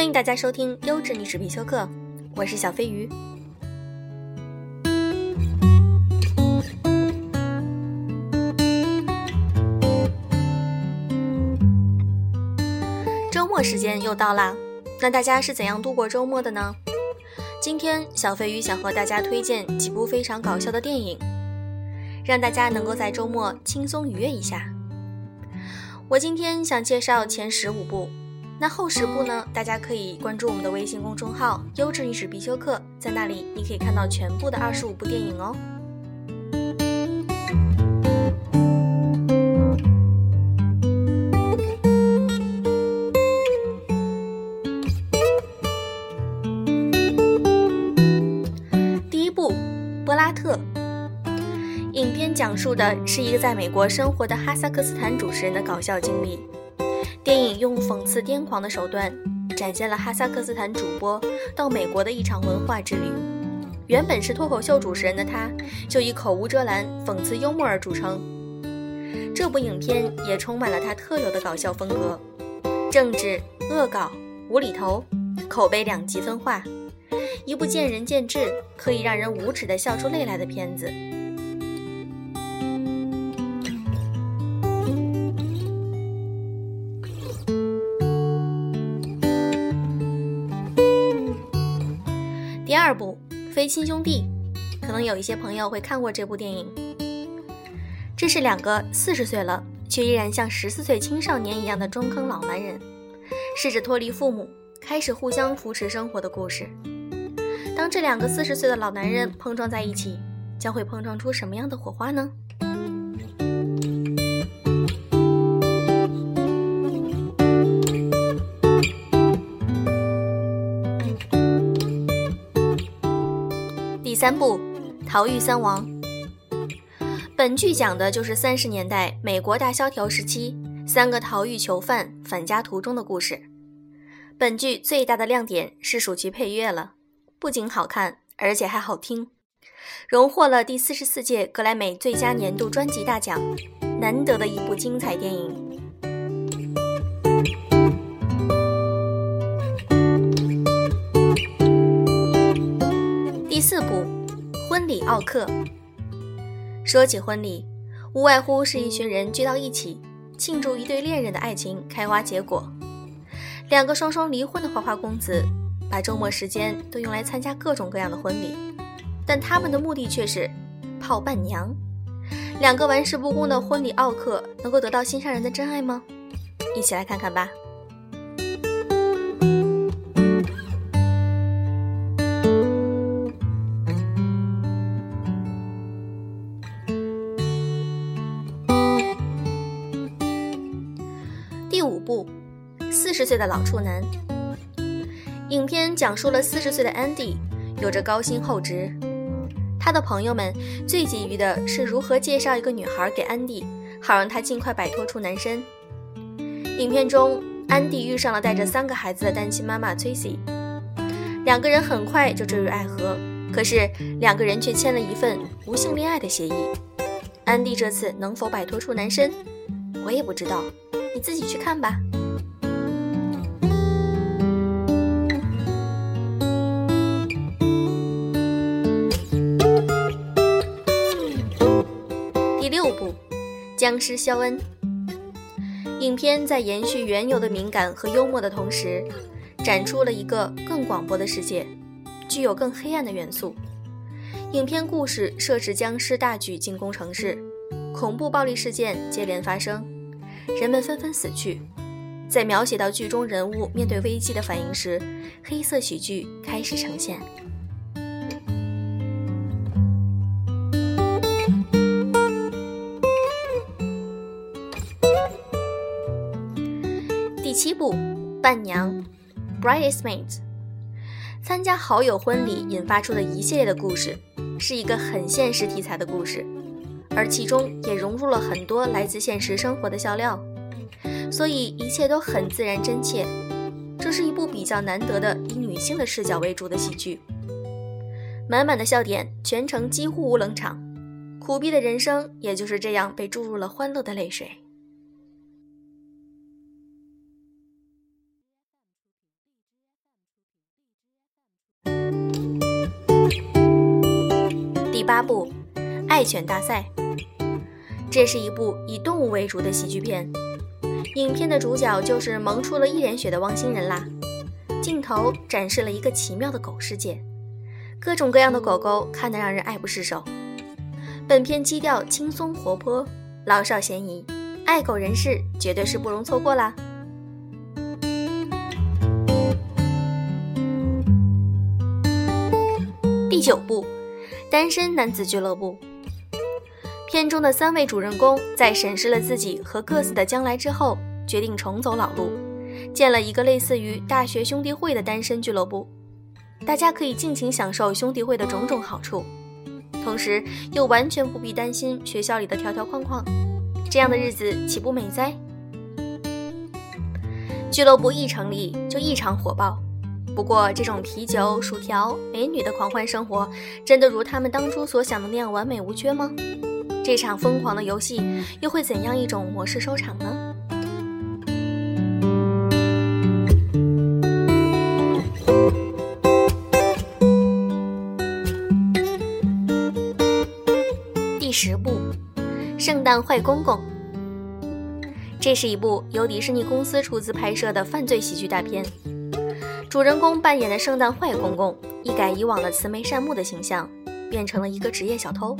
欢迎大家收听优质历史必修课，我是小飞鱼。周末时间又到啦，那大家是怎样度过周末的呢？今天小飞鱼想和大家推荐几部非常搞笑的电影，让大家能够在周末轻松愉悦一下。我今天想介绍前十五部。那后十部呢？大家可以关注我们的微信公众号“优质历史必修课”，在那里你可以看到全部的二十五部电影哦。第一部《波拉特》，影片讲述的是一个在美国生活的哈萨克斯坦主持人的搞笑经历。电影用讽刺癫狂的手段，展现了哈萨克斯坦主播到美国的一场文化之旅。原本是脱口秀主持人的他，就以口无遮拦、讽刺幽默而著称。这部影片也充满了他特有的搞笑风格，政治恶搞、无厘头，口碑两极分化，一部见仁见智，可以让人无耻的笑出泪来的片子。不《非亲兄弟》，可能有一些朋友会看过这部电影。这是两个四十岁了却依然像十四岁青少年一样的中坑老男人，试着脱离父母，开始互相扶持生活的故事。当这两个四十岁的老男人碰撞在一起，将会碰撞出什么样的火花呢？三部《逃狱三王》，本剧讲的就是三十年代美国大萧条时期三个逃狱囚犯返家途中的故事。本剧最大的亮点是属其配乐了，不仅好看，而且还好听，荣获了第四十四届格莱美最佳年度专辑大奖，难得的一部精彩电影。婚礼奥克》。说起婚礼，无外乎是一群人聚到一起，庆祝一对恋人的爱情开花结果。两个双双离婚的花花公子，把周末时间都用来参加各种各样的婚礼，但他们的目的却是泡伴娘。两个玩世不恭的婚礼奥克，能够得到心上人的真爱吗？一起来看看吧。岁的老处男，影片讲述了四十岁的安迪有着高薪厚职，他的朋友们最急于的是如何介绍一个女孩给安迪，好让他尽快摆脱处男身。影片中，安迪遇上了带着三个孩子的单亲妈妈崔西，两个人很快就坠入爱河，可是两个人却签了一份无性恋爱的协议。安迪这次能否摆脱处男身，我也不知道，你自己去看吧。六部僵尸肖恩。影片在延续原有的敏感和幽默的同时，展出了一个更广博的世界，具有更黑暗的元素。影片故事设置僵尸大举进攻城市，恐怖暴力事件接连发生，人们纷纷死去。在描写到剧中人物面对危机的反应时，黑色喜剧开始呈现。第七部《伴娘》（Bridesmaids） 参加好友婚礼引发出的一系列的故事，是一个很现实题材的故事，而其中也融入了很多来自现实生活的笑料，所以一切都很自然真切。这是一部比较难得的以女性的视角为主的喜剧，满满的笑点，全程几乎无冷场，苦逼的人生也就是这样被注入了欢乐的泪水。八部《爱犬大赛》。这是一部以动物为主的喜剧片，影片的主角就是萌出了一脸血的汪星人啦。镜头展示了一个奇妙的狗世界，各种各样的狗狗看得让人爱不释手。本片基调轻松活泼，老少咸宜，爱狗人士绝对是不容错过啦。第九部，单身男子俱乐部。片中的三位主人公在审视了自己和各自的将来之后，决定重走老路，建了一个类似于大学兄弟会的单身俱乐部。大家可以尽情享受兄弟会的种种好处，同时又完全不必担心学校里的条条框框。这样的日子岂不美哉？俱乐部一成立就异常火爆。不过，这种啤酒、薯条、美女的狂欢生活，真的如他们当初所想的那样完美无缺吗？这场疯狂的游戏又会怎样一种模式收场呢？第十部《圣诞坏公公》，这是一部由迪士尼公司出资拍摄的犯罪喜剧大片。主人公扮演的圣诞坏公公，一改以往的慈眉善目的形象，变成了一个职业小偷。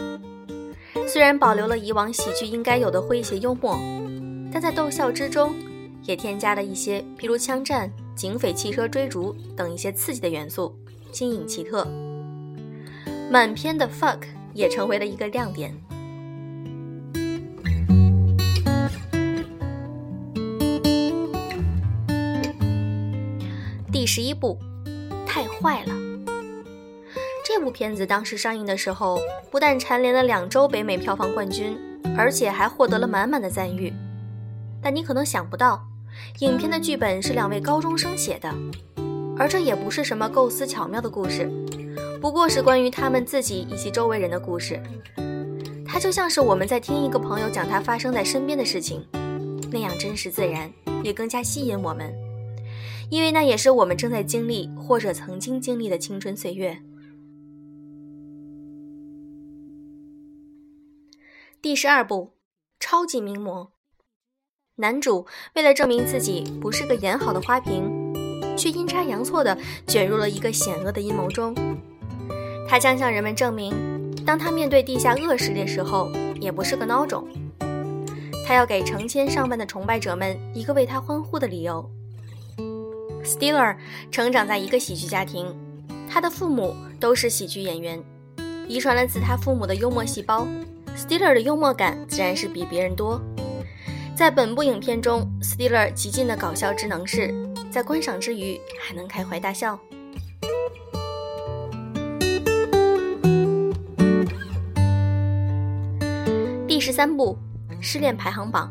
虽然保留了以往喜剧应该有的诙谐幽默，但在逗笑之中，也添加了一些，譬如枪战、警匪汽车追逐等一些刺激的元素，新颖奇特。满篇的 fuck 也成为了一个亮点。十一部，太坏了。这部片子当时上映的时候，不但蝉联了两周北美票房冠军，而且还获得了满满的赞誉。但你可能想不到，影片的剧本是两位高中生写的，而这也不是什么构思巧妙的故事，不过是关于他们自己以及周围人的故事。它就像是我们在听一个朋友讲他发生在身边的事情，那样真实自然，也更加吸引我们，因为那也是我们正在经历或者曾经经历的青春岁月。第十二部，超级名模。男主为了证明自己不是个演好的花瓶，却阴差阳错地卷入了一个险恶的阴谋中。他将向人们证明，当他面对地下恶势力时候，也不是个孬种。他要给成千上万的崇拜者们一个为他欢呼的理由。Stiller 成长在一个喜剧家庭，他的父母都是喜剧演员，遗传了自他父母的幽默细胞。Stiller 的幽默感自然是比别人多。在本部影片中，Stiller 极尽的搞笑之能事，在观赏之余还能开怀大笑。第十三部《失恋排行榜》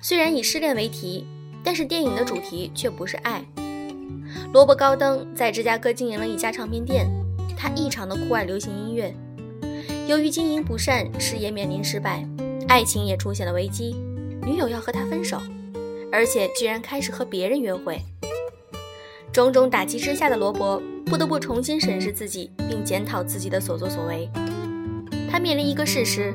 虽然以失恋为题，但是电影的主题却不是爱。罗伯·高登在芝加哥经营了一家唱片店，他异常的酷爱流行音乐。由于经营不善，事业面临失败，爱情也出现了危机，女友要和他分手，而且居然开始和别人约会。种种打击之下的罗伯不得不重新审视自己，并检讨自己的所作所为。他面临一个事实：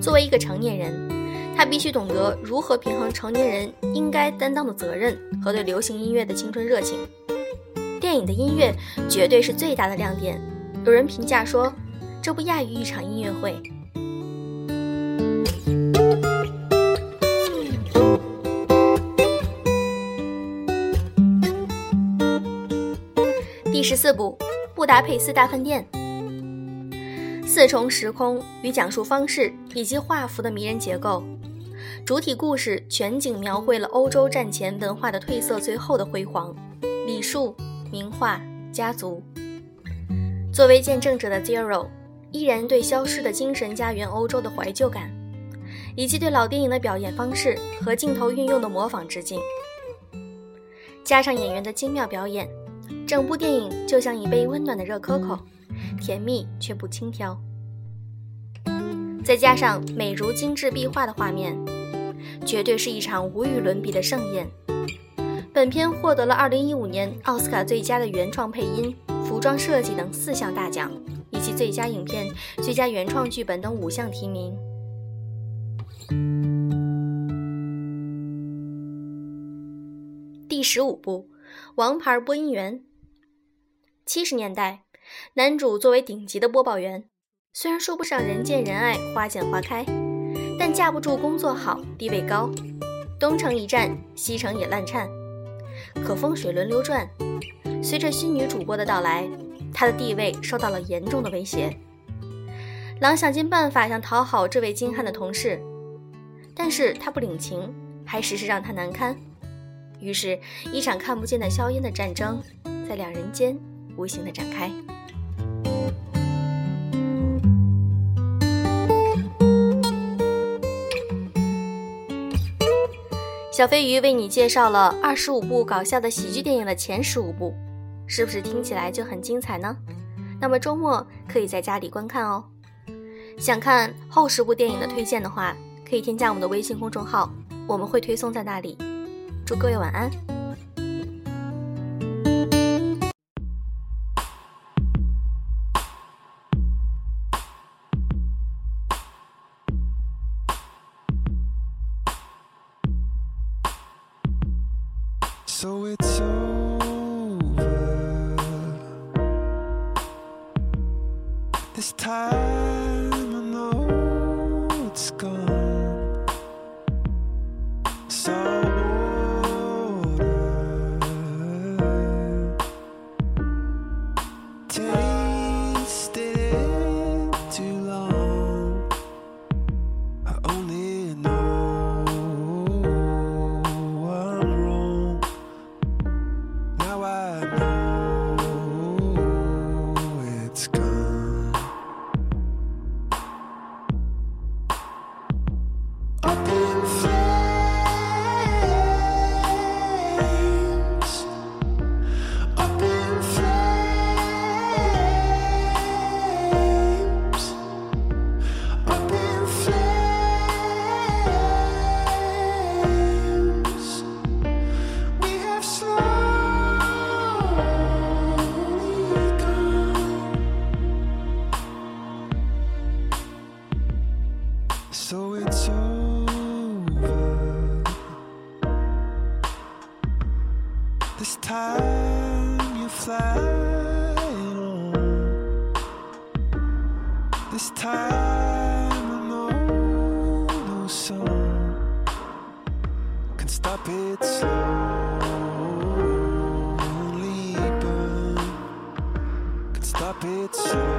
作为一个成年人，他必须懂得如何平衡成年人应该担当的责任和对流行音乐的青春热情。电影的音乐绝对是最大的亮点。有人评价说。这不亚于一场音乐会。第十四部《布达佩斯大饭店》，四重时空与讲述方式以及画幅的迷人结构，主体故事全景描绘了欧洲战前文化的褪色最后的辉煌，礼数、名画、家族。作为见证者的 Zero。依然对消失的精神家园欧洲的怀旧感，以及对老电影的表演方式和镜头运用的模仿致敬，加上演员的精妙表演，整部电影就像一杯温暖的热可可，甜蜜却不轻佻。再加上美如精致壁画的画面，绝对是一场无与伦比的盛宴。本片获得了2015年奥斯卡最佳的原创配音、服装设计等四项大奖。以及最佳影片、最佳原创剧本等五项提名。第十五部《王牌播音员》。七十年代，男主作为顶级的播报员，虽然说不上人见人爱、花见花开，但架不住工作好、地位高，东城一战，西城也烂颤，可风水轮流转。随着新女主播的到来，他的地位受到了严重的威胁。狼想尽办法想讨好这位精悍的同事，但是他不领情，还时时让他难堪。于是，一场看不见的硝烟的战争在两人间无形的展开。小飞鱼为你介绍了二十五部搞笑的喜剧电影的前十五部，是不是听起来就很精彩呢？那么周末可以在家里观看哦。想看后十部电影的推荐的话，可以添加我们的微信公众号，我们会推送在那里。祝各位晚安。So it's over. This time So it's over. This time you're flying on. This time I know no song can stop it slowly burn. Can stop it slowly